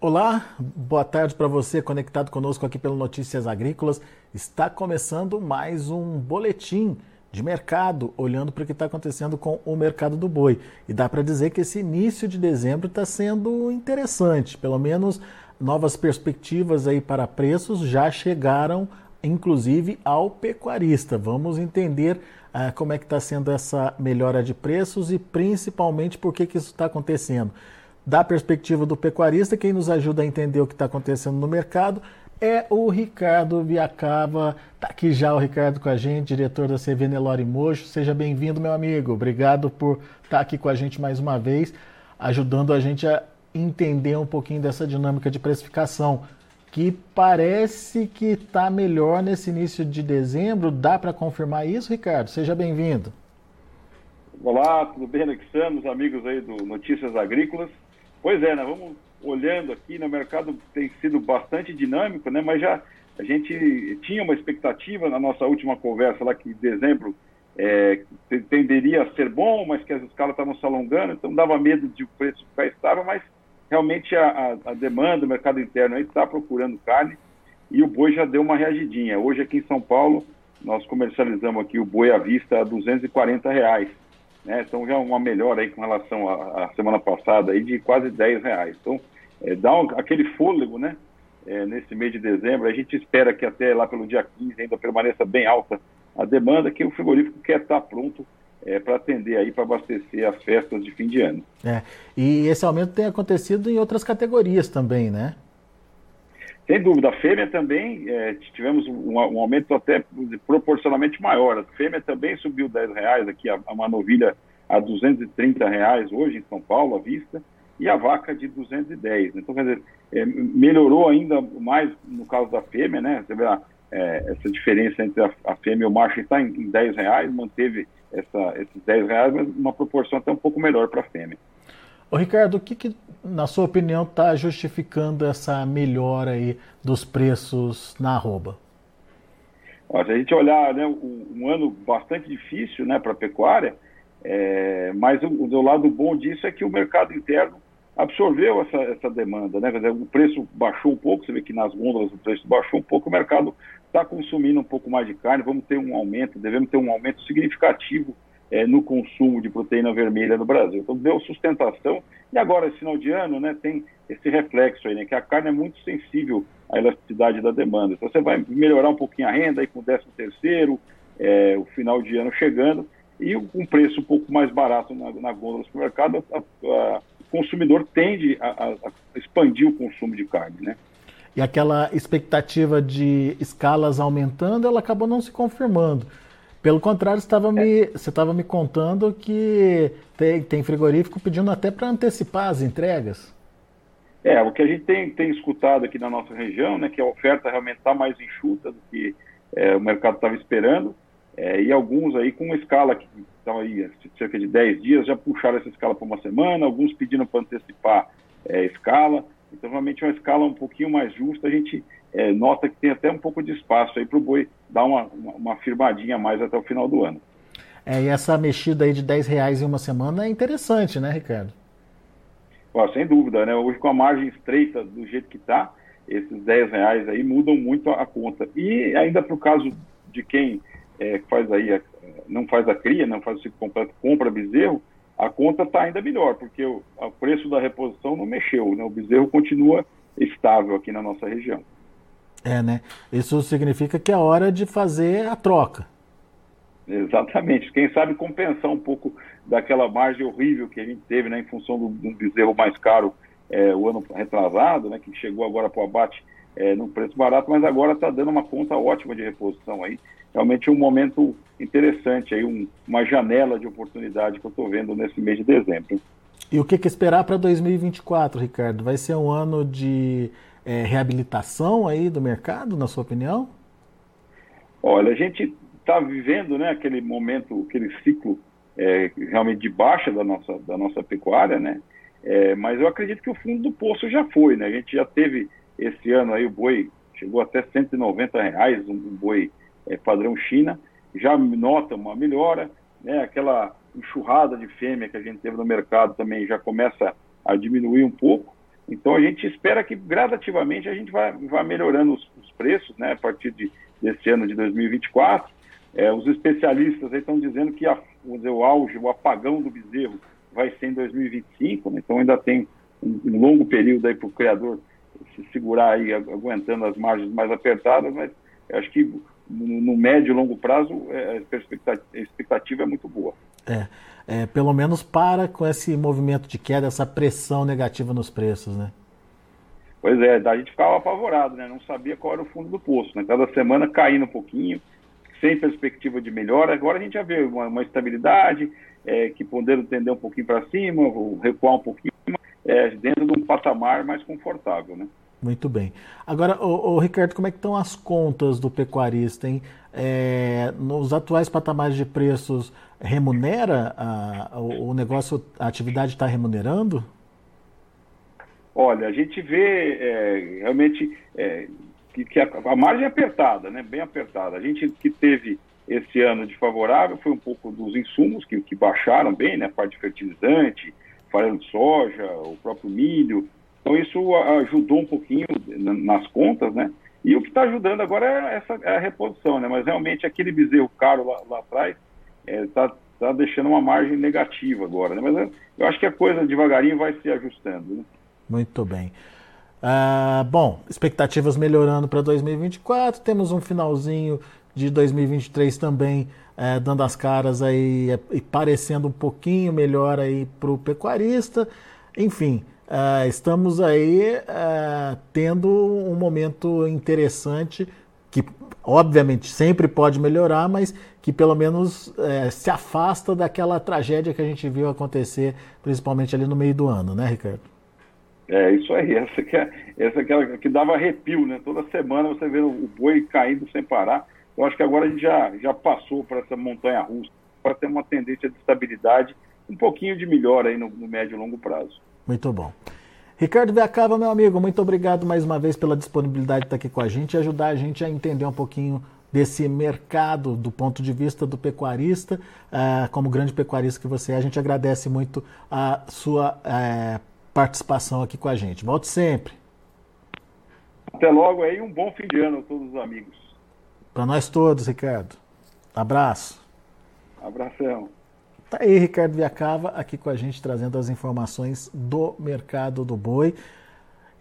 Olá, boa tarde para você conectado conosco aqui pelo Notícias Agrícolas. Está começando mais um boletim de mercado, olhando para o que está acontecendo com o mercado do boi. E dá para dizer que esse início de dezembro está sendo interessante, pelo menos novas perspectivas aí para preços já chegaram, inclusive ao pecuarista. Vamos entender uh, como é que está sendo essa melhora de preços e principalmente por que, que isso está acontecendo da perspectiva do pecuarista, quem nos ajuda a entender o que está acontecendo no mercado é o Ricardo Viacava. Está aqui já o Ricardo com a gente, diretor da CV Nelore Mojo. Seja bem-vindo, meu amigo. Obrigado por estar tá aqui com a gente mais uma vez, ajudando a gente a entender um pouquinho dessa dinâmica de precificação, que parece que está melhor nesse início de dezembro. Dá para confirmar isso, Ricardo? Seja bem-vindo. Olá, tudo bem, Alexandre, amigos aí do Notícias Agrícolas. Pois é, né? Vamos olhando aqui, no né, mercado tem sido bastante dinâmico, né? Mas já a gente tinha uma expectativa na nossa última conversa lá que dezembro é, tenderia a ser bom, mas que as escalas estavam se alongando, então dava medo de o preço ficar estável, mas realmente a, a, a demanda, o mercado interno está procurando carne e o boi já deu uma reagidinha. Hoje aqui em São Paulo nós comercializamos aqui o boi à vista a 240 reais. Né? Então já uma melhora aí com relação à, semana passada aí de quase 10 reais. Então é, dá um, aquele fôlego, né? É, nesse mês de dezembro, a gente espera que até lá pelo dia 15 ainda permaneça bem alta a demanda, que o frigorífico quer estar pronto é, para atender aí, para abastecer as festas de fim de ano. É, e esse aumento tem acontecido em outras categorias também, né? Sem dúvida, a fêmea também, é, tivemos um, um, aumento até proporcionalmente maior. A fêmea também subiu 10 reais aqui, a, uma novilha a 230 reais hoje em São Paulo, à vista, e a vaca de 210. Então, quer dizer, é, melhorou ainda mais no caso da fêmea, né? Você vê a, é, essa diferença entre a, a, fêmea e o macho está em, em 10 reais, manteve essa, esses 10 reais, mas uma proporção até um pouco melhor para a fêmea. Ô Ricardo, o que, que na sua opinião, está justificando essa melhora aí dos preços na arroba? Se a gente olhar né, um, ano bastante difícil né, para a pecuária, é, mas o, o, lado bom disso é que o mercado interno absorveu essa, essa demanda. Né? Dizer, o preço baixou um pouco, você vê que nas gôndolas o preço baixou um pouco, o mercado está consumindo um pouco mais de carne, vamos ter um aumento, devemos ter um aumento significativo é, no consumo de proteína vermelha no Brasil. Então deu sustentação e agora, esse final de ano, né, tem esse reflexo aí, né, que a carne é muito sensível à elasticidade da demanda. Então você vai melhorar um pouquinho a renda aí com o 13 terceiro, é, o final de ano chegando, e um preço um pouco mais barato na, na gôndola do supermercado, a, a, o consumidor tende a, a, expandir o consumo de carne, né? E aquela expectativa de escalas aumentando, ela acabou não se confirmando. Pelo contrário, estava me, você estava me contando que tem, tem frigorífico pedindo até para antecipar as entregas. É, o que a gente tem, tem escutado aqui na nossa região, né, que a oferta realmente está mais enxuta do que é, o mercado estava esperando, é, e alguns aí com uma escala que estava aí cerca de 10 dias já puxaram essa escala para uma semana, alguns pedindo para antecipar é, a escala, então realmente uma escala um pouquinho mais justa, a gente é, nota que tem até um pouco de espaço aí para o boi dar uma, uma, uma firmadinha a mais até o final do ano. É, e essa mexida aí de 10 reais em uma semana é interessante, né, Ricardo? Sem dúvida, né? Hoje com a margem estreita do jeito que está, esses 10 reais aí mudam muito a, a conta. E ainda para o caso de quem é, faz aí, a, não faz a cria, não faz o ciclo completo, compra bezerro, a conta está ainda melhor, porque o, o preço da reposição não mexeu, né? O bezerro continua estável aqui na nossa região. É, né? Isso significa que é hora de fazer a troca. Exatamente. Quem sabe compensar um pouco daquela margem horrível que a gente teve, né, em função do, do bezerro mais caro é, o ano retrasado, né, que chegou agora para o abate é, num preço barato, mas agora está dando uma conta ótima de reposição aí. Realmente um momento interessante aí, um, uma janela de oportunidade que eu estou vendo nesse mês de dezembro. E o que, que esperar para 2024, Ricardo? Vai ser um ano de é, reabilitação aí do mercado, na sua opinião? Olha, a gente está vivendo né, aquele momento, aquele ciclo é, realmente de baixa da nossa, da nossa pecuária, né? É, mas eu acredito que o fundo do poço já foi, né? A gente já teve esse ano aí o boi chegou até 190 reais, um, boi é, padrão China, já nota uma melhora, né? Aquela enxurrada de fêmea que a gente teve no mercado também já começa a diminuir um pouco Então a gente espera que gradativamente a gente vai, vai melhorando os, os preços, né, a partir de, desse ano de 2024. É, os especialistas estão dizendo que a, o auge, o apagão do bezerro vai ser em 2025, né, então ainda tem um, um longo período aí para o criador se segurar aí, aguentando as margens mais apertadas, mas acho que no, no médio e longo prazo é, a expectativa é muito boa. É, é, pelo menos para com esse movimento de queda, essa pressão negativa nos preços, né? Pois é, a gente ficava apavorado, né? Não sabia qual era o fundo do poço, né? Cada semana caindo um pouquinho, sem perspectiva de melhora. Agora a gente já vê uma, uma estabilidade, é, que podendo tender um pouquinho para cima, recuar um pouquinho, é, dentro de um patamar mais confortável, né? Muito bem. Agora, o, o, Ricardo, como é que estão as contas do pecuarista, hein? É, nos atuais patamares de preços, remunera a, o, o negócio, a atividade está remunerando? Olha, a gente vê é, realmente é, que, que a, a, margem é apertada, né? Bem apertada. A gente que teve esse ano de favorável foi um pouco dos insumos que, que baixaram bem, né? A parte de fertilizante, farelo de soja, o próprio milho, então isso ajudou um pouquinho nas contas, né? E o que está ajudando agora é essa é a reposição, né? Mas realmente aquele bezerro caro lá, lá atrás está é, tá deixando uma margem negativa agora, né? Mas eu, eu acho que a coisa devagarinho vai se ajustando. Né? Muito bem. Ah, bom, expectativas melhorando para 2024. Temos um finalzinho de 2023 também é, dando as caras aí é, e parecendo um pouquinho melhor aí para o pecuarista. Enfim, Uh, estamos aí uh, tendo um momento interessante que, obviamente, sempre pode melhorar, mas que pelo menos uh, se afasta daquela tragédia que a gente viu acontecer, principalmente ali no meio do ano, né, Ricardo? É, isso aí, essa que, é, essa que, é, que dava arrepio, né? Toda semana você vê o boi caindo sem parar. Eu acho que agora a gente já, já passou por essa montanha russa, para ter uma tendência de estabilidade, um pouquinho de melhora aí no, no médio e longo prazo. Muito bom. Ricardo Viacava, meu amigo, muito obrigado mais uma vez pela disponibilidade de estar aqui com a gente e ajudar a gente a entender um pouquinho desse mercado do ponto de vista do pecuarista, uh, como grande pecuarista que você é. A gente agradece muito a sua uh, participação aqui com a gente. Volte sempre. Até logo aí, um bom fim de ano a todos os amigos. Para nós todos, Ricardo. Abraço. Abração. Tá aí Ricardo Viacava aqui com a gente trazendo as informações do mercado do boi.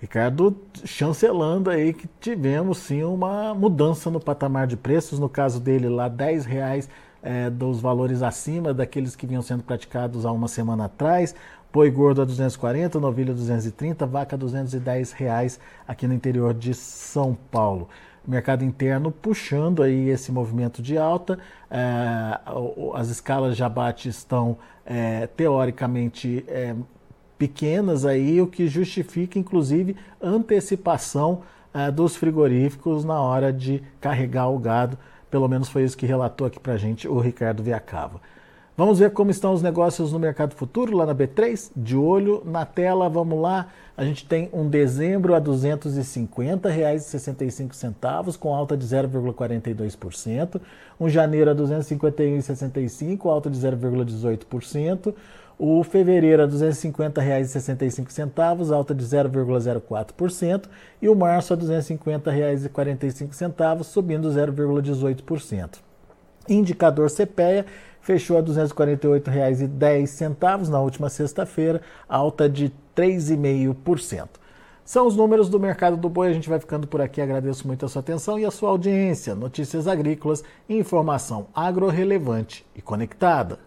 Ricardo chancelando aí que tivemos sim uma mudança no patamar de preços, no caso dele lá 10 reais é, dos valores acima daqueles que vinham sendo praticados há uma semana atrás. Boi gordo a 240, novilho a 230, vaca a 210 reais aqui no interior de São Paulo mercado interno puxando aí esse movimento de alta. É, as escalas de abate estão é, teoricamente é, pequenas aí, o que justifica inclusive antecipação dos frigoríficos na hora de carregar o gado. Pelo menos foi isso que relatou aqui para gente o Ricardo Viacava. Vamos ver como estão os negócios no mercado futuro lá na B3? De olho na tela, vamos lá. A gente tem um dezembro a R$ 250,65, com alta de 0,42%. Um janeiro a R$ 251,65, alta de 0,18%. O fevereiro a R$ 250,65, alta de 0,04%. E o março a R$ 250,45, subindo 0,18%. Indicador CPEA fechou a R$ 248,10 na última sexta-feira, alta de 3,5%. São os números do mercado do boi. A gente vai ficando por aqui. Agradeço muito a sua atenção e a sua audiência. Notícias agrícolas, informação agro-relevante e conectada.